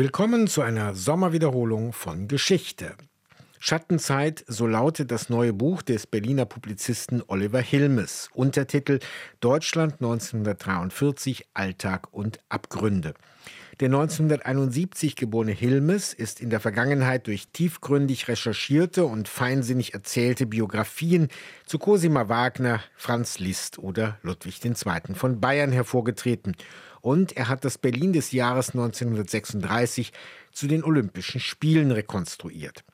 Willkommen zu einer Sommerwiederholung von Geschichte. Schattenzeit, so lautet das neue Buch des Berliner Publizisten Oliver Hilmes. Untertitel Deutschland 1943 Alltag und Abgründe. Der 1971 geborene Hilmes ist in der Vergangenheit durch tiefgründig recherchierte und feinsinnig erzählte Biografien zu Cosima Wagner, Franz Liszt oder Ludwig II. von Bayern hervorgetreten und er hat das Berlin des Jahres 1936 zu den Olympischen Spielen rekonstruiert.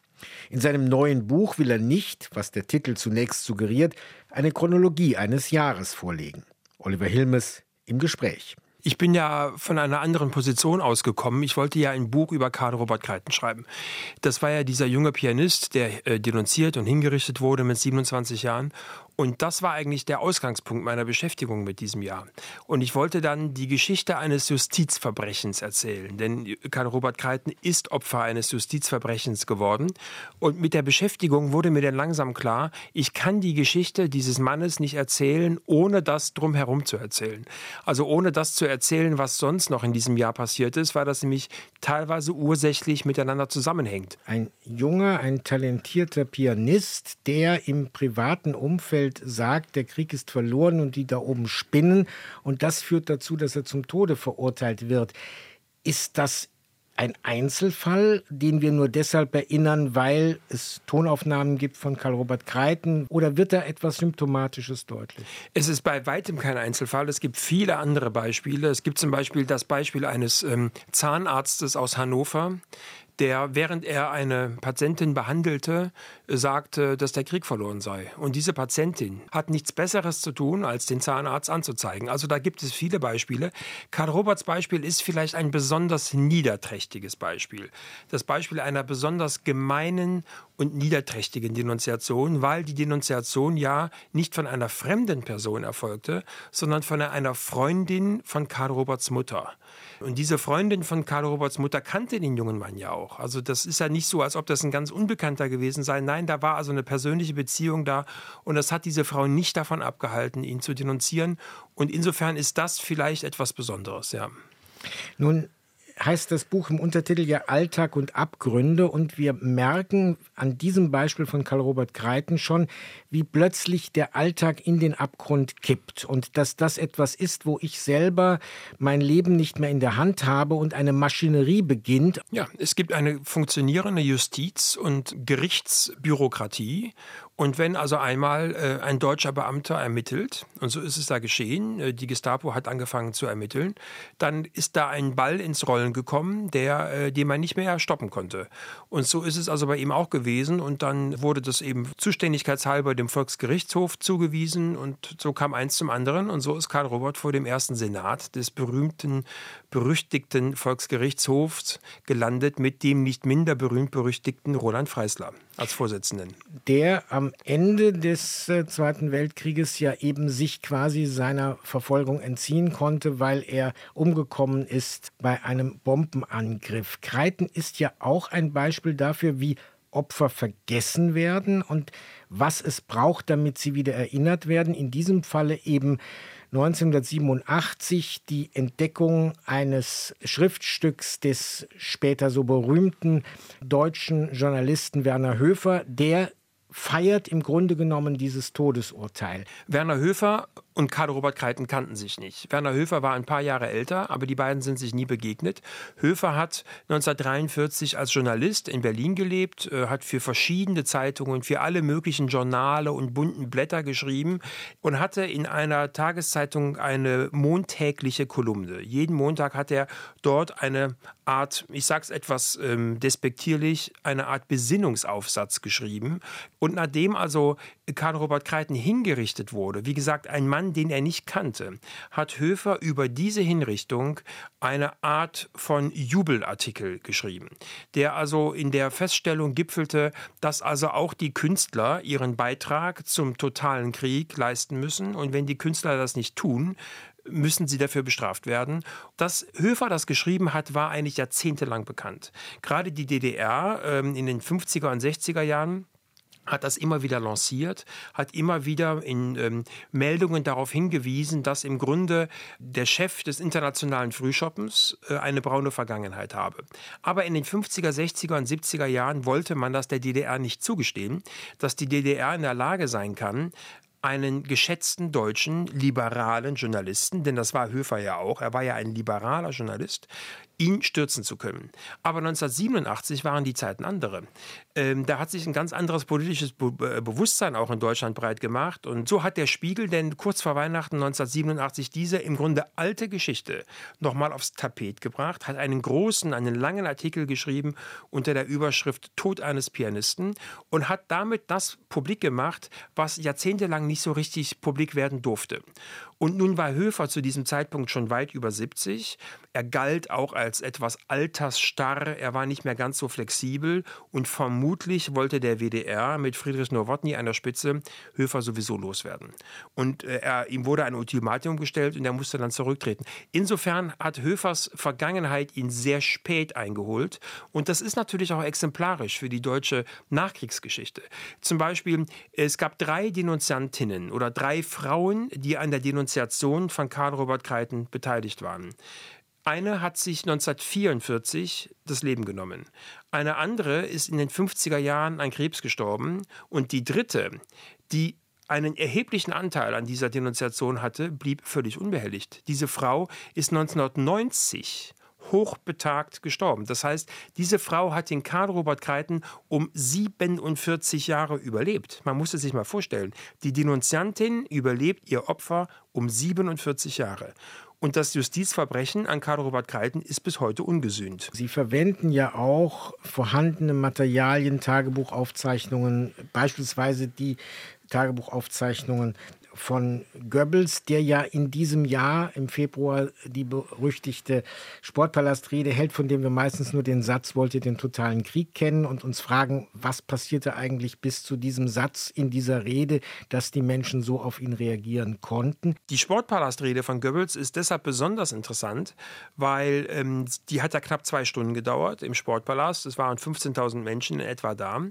In seinem neuen Buch will er nicht, was der Titel zunächst suggeriert, eine Chronologie eines Jahres vorlegen. Oliver Hilmes im Gespräch. Ich bin ja von einer anderen Position ausgekommen. Ich wollte ja ein Buch über Karl Robert Kreiten schreiben. Das war ja dieser junge Pianist, der äh, denunziert und hingerichtet wurde mit 27 Jahren und das war eigentlich der Ausgangspunkt meiner Beschäftigung mit diesem Jahr. Und ich wollte dann die Geschichte eines Justizverbrechens erzählen. Denn Karl Robert Kreiten ist Opfer eines Justizverbrechens geworden. Und mit der Beschäftigung wurde mir dann langsam klar, ich kann die Geschichte dieses Mannes nicht erzählen, ohne das drumherum zu erzählen. Also ohne das zu erzählen, was sonst noch in diesem Jahr passiert ist, weil das nämlich teilweise ursächlich miteinander zusammenhängt. Ein junger, ein talentierter Pianist, der im privaten Umfeld Umfeld sagt, der Krieg ist verloren und die da oben spinnen. Und das führt dazu, dass er zum Tode verurteilt wird. Ist das ein Einzelfall, den wir nur deshalb erinnern, weil es Tonaufnahmen gibt von Karl-Robert Kreiten? Oder wird da etwas Symptomatisches deutlich? Es ist bei weitem kein Einzelfall. Es gibt viele andere Beispiele. Es gibt zum Beispiel das Beispiel eines ähm, Zahnarztes aus Hannover, der, während er eine Patientin behandelte, sagte, dass der Krieg verloren sei. Und diese Patientin hat nichts Besseres zu tun, als den Zahnarzt anzuzeigen. Also da gibt es viele Beispiele. Karl Roberts Beispiel ist vielleicht ein besonders niederträchtiges Beispiel. Das Beispiel einer besonders gemeinen und niederträchtigen Denunziation, weil die Denunziation ja nicht von einer fremden Person erfolgte, sondern von einer Freundin von Karl Roberts Mutter. Und diese Freundin von Karl Roberts Mutter kannte den jungen Mann ja auch. Also das ist ja nicht so, als ob das ein ganz Unbekannter gewesen sei. Nein, da war also eine persönliche Beziehung da und das hat diese Frau nicht davon abgehalten, ihn zu denunzieren. Und insofern ist das vielleicht etwas Besonderes, ja. Nun heißt das Buch im Untertitel ja Alltag und Abgründe. Und wir merken an diesem Beispiel von Karl-Robert Kreiten schon, wie plötzlich der Alltag in den Abgrund kippt. Und dass das etwas ist, wo ich selber mein Leben nicht mehr in der Hand habe und eine Maschinerie beginnt. Ja, es gibt eine funktionierende Justiz und Gerichtsbürokratie und wenn also einmal äh, ein deutscher Beamter ermittelt, und so ist es da geschehen, äh, die Gestapo hat angefangen zu ermitteln, dann ist da ein Ball ins Rollen gekommen, der, äh, den man nicht mehr stoppen konnte. Und so ist es also bei ihm auch gewesen. Und dann wurde das eben zuständigkeitshalber dem Volksgerichtshof zugewiesen und so kam eins zum anderen. Und so ist Karl Robert vor dem ersten Senat des berühmten, berüchtigten Volksgerichtshofs gelandet mit dem nicht minder berühmt berüchtigten Roland Freisler als Vorsitzenden. Der am Ende des äh, Zweiten Weltkrieges ja eben sich quasi seiner Verfolgung entziehen konnte, weil er umgekommen ist bei einem Bombenangriff. Kreiten ist ja auch ein Beispiel dafür, wie Opfer vergessen werden und was es braucht, damit sie wieder erinnert werden. In diesem Falle eben 1987 die Entdeckung eines Schriftstücks des später so berühmten deutschen Journalisten Werner Höfer, der feiert im Grunde genommen dieses Todesurteil. Werner Höfer und Karl Robert Kreiten kannten sich nicht. Werner Höfer war ein paar Jahre älter, aber die beiden sind sich nie begegnet. Höfer hat 1943 als Journalist in Berlin gelebt, äh, hat für verschiedene Zeitungen, für alle möglichen Journale und bunten Blätter geschrieben und hatte in einer Tageszeitung eine montägliche Kolumne. Jeden Montag hat er dort eine Art, ich sage es etwas ähm, despektierlich, eine Art Besinnungsaufsatz geschrieben. Und nachdem also Karl Robert Kreiten hingerichtet wurde, wie gesagt, ein Mann, den er nicht kannte, hat Höfer über diese Hinrichtung eine Art von Jubelartikel geschrieben, der also in der Feststellung gipfelte, dass also auch die Künstler ihren Beitrag zum totalen Krieg leisten müssen und wenn die Künstler das nicht tun, müssen sie dafür bestraft werden. Dass Höfer das geschrieben hat, war eigentlich jahrzehntelang bekannt. Gerade die DDR ähm, in den 50er und 60er Jahren hat das immer wieder lanciert, hat immer wieder in ähm, Meldungen darauf hingewiesen, dass im Grunde der Chef des internationalen Frühschoppens äh, eine braune Vergangenheit habe. Aber in den 50er, 60er und 70er Jahren wollte man das der DDR nicht zugestehen, dass die DDR in der Lage sein kann, einen geschätzten deutschen liberalen Journalisten, denn das war Höfer ja auch, er war ja ein liberaler Journalist, ihn stürzen zu können. Aber 1987 waren die Zeiten andere. Ähm, da hat sich ein ganz anderes politisches Be äh, Bewusstsein auch in Deutschland breit gemacht. Und so hat der Spiegel denn kurz vor Weihnachten 1987 diese im Grunde alte Geschichte nochmal aufs Tapet gebracht, hat einen großen, einen langen Artikel geschrieben unter der Überschrift Tod eines Pianisten und hat damit das publik gemacht, was jahrzehntelang nicht so richtig publik werden durfte. Und nun war Höfer zu diesem Zeitpunkt schon weit über 70. Er galt auch als etwas altersstarr, er war nicht mehr ganz so flexibel und vermutlich wollte der WDR mit Friedrich Nowotny an der Spitze Höfer sowieso loswerden. Und äh, er, ihm wurde ein Ultimatum gestellt und er musste dann zurücktreten. Insofern hat Höfers Vergangenheit ihn sehr spät eingeholt und das ist natürlich auch exemplarisch für die deutsche Nachkriegsgeschichte. Zum Beispiel, es gab drei Denunziantinnen oder drei Frauen, die an der Denunziation Initiation von Karl Robert Kreiten beteiligt waren. Eine hat sich 1944 das Leben genommen. Eine andere ist in den 50er Jahren an Krebs gestorben. Und die dritte, die einen erheblichen Anteil an dieser Denunziation hatte, blieb völlig unbehelligt. Diese Frau ist 1990 hochbetagt gestorben. Das heißt, diese Frau hat den Karl Robert Kreiten um 47 Jahre überlebt. Man muss es sich mal vorstellen. Die Denunziantin überlebt ihr Opfer um 47 Jahre. Und das Justizverbrechen an Karl Robert Kreiten ist bis heute ungesühnt. Sie verwenden ja auch vorhandene Materialien, Tagebuchaufzeichnungen, beispielsweise die Tagebuchaufzeichnungen von Goebbels, der ja in diesem Jahr im Februar die berüchtigte Sportpalastrede hält, von dem wir meistens nur den Satz wollte den totalen Krieg kennen und uns fragen, was passierte eigentlich bis zu diesem Satz in dieser Rede, dass die Menschen so auf ihn reagieren konnten. Die Sportpalastrede von Goebbels ist deshalb besonders interessant, weil ähm, die hat ja knapp zwei Stunden gedauert im Sportpalast. Es waren 15.000 Menschen in etwa da.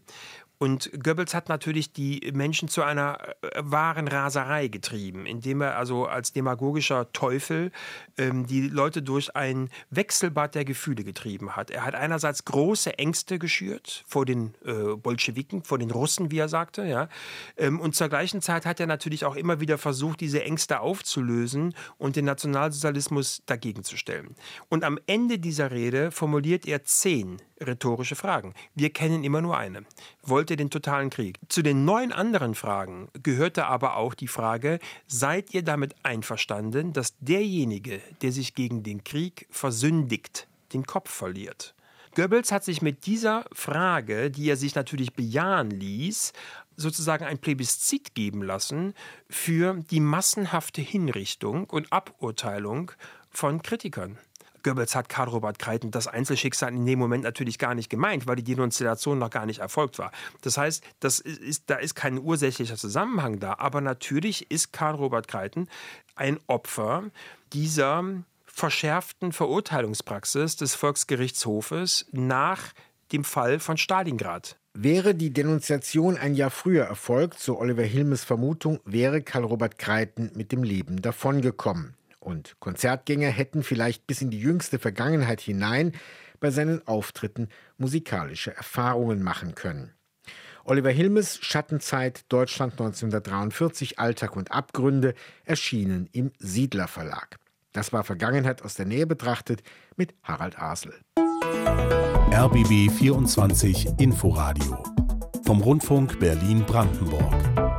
Und Goebbels hat natürlich die Menschen zu einer äh, wahren Raserei getrieben, indem er also als demagogischer Teufel ähm, die Leute durch ein Wechselbad der Gefühle getrieben hat. Er hat einerseits große Ängste geschürt vor den äh, Bolschewiken, vor den Russen, wie er sagte, ja. Ähm, und zur gleichen Zeit hat er natürlich auch immer wieder versucht, diese Ängste aufzulösen und den Nationalsozialismus dagegen zu stellen. Und am Ende dieser Rede formuliert er zehn rhetorische Fragen. Wir kennen immer nur eine. Wollt ihr den totalen Krieg? Zu den neun anderen Fragen gehörte aber auch die Frage, seid ihr damit einverstanden, dass derjenige, der sich gegen den Krieg versündigt, den Kopf verliert? Goebbels hat sich mit dieser Frage, die er sich natürlich bejahen ließ, sozusagen ein Plebiszit geben lassen für die massenhafte Hinrichtung und Aburteilung von Kritikern. Goebbels hat Karl Robert Kreiten das Einzelschicksal in dem Moment natürlich gar nicht gemeint, weil die Denunziation noch gar nicht erfolgt war. Das heißt, das ist, da ist kein ursächlicher Zusammenhang da. Aber natürlich ist Karl Robert Kreiten ein Opfer dieser verschärften Verurteilungspraxis des Volksgerichtshofes nach dem Fall von Stalingrad. Wäre die Denunziation ein Jahr früher erfolgt, so Oliver Hilmes Vermutung, wäre Karl Robert Kreiten mit dem Leben davongekommen und Konzertgänger hätten vielleicht bis in die jüngste Vergangenheit hinein bei seinen Auftritten musikalische Erfahrungen machen können. Oliver Hilmes Schattenzeit Deutschland 1943 Alltag und Abgründe erschienen im Siedler Verlag. Das war Vergangenheit aus der Nähe betrachtet mit Harald Asel. RBB 24 Inforadio vom Rundfunk Berlin Brandenburg.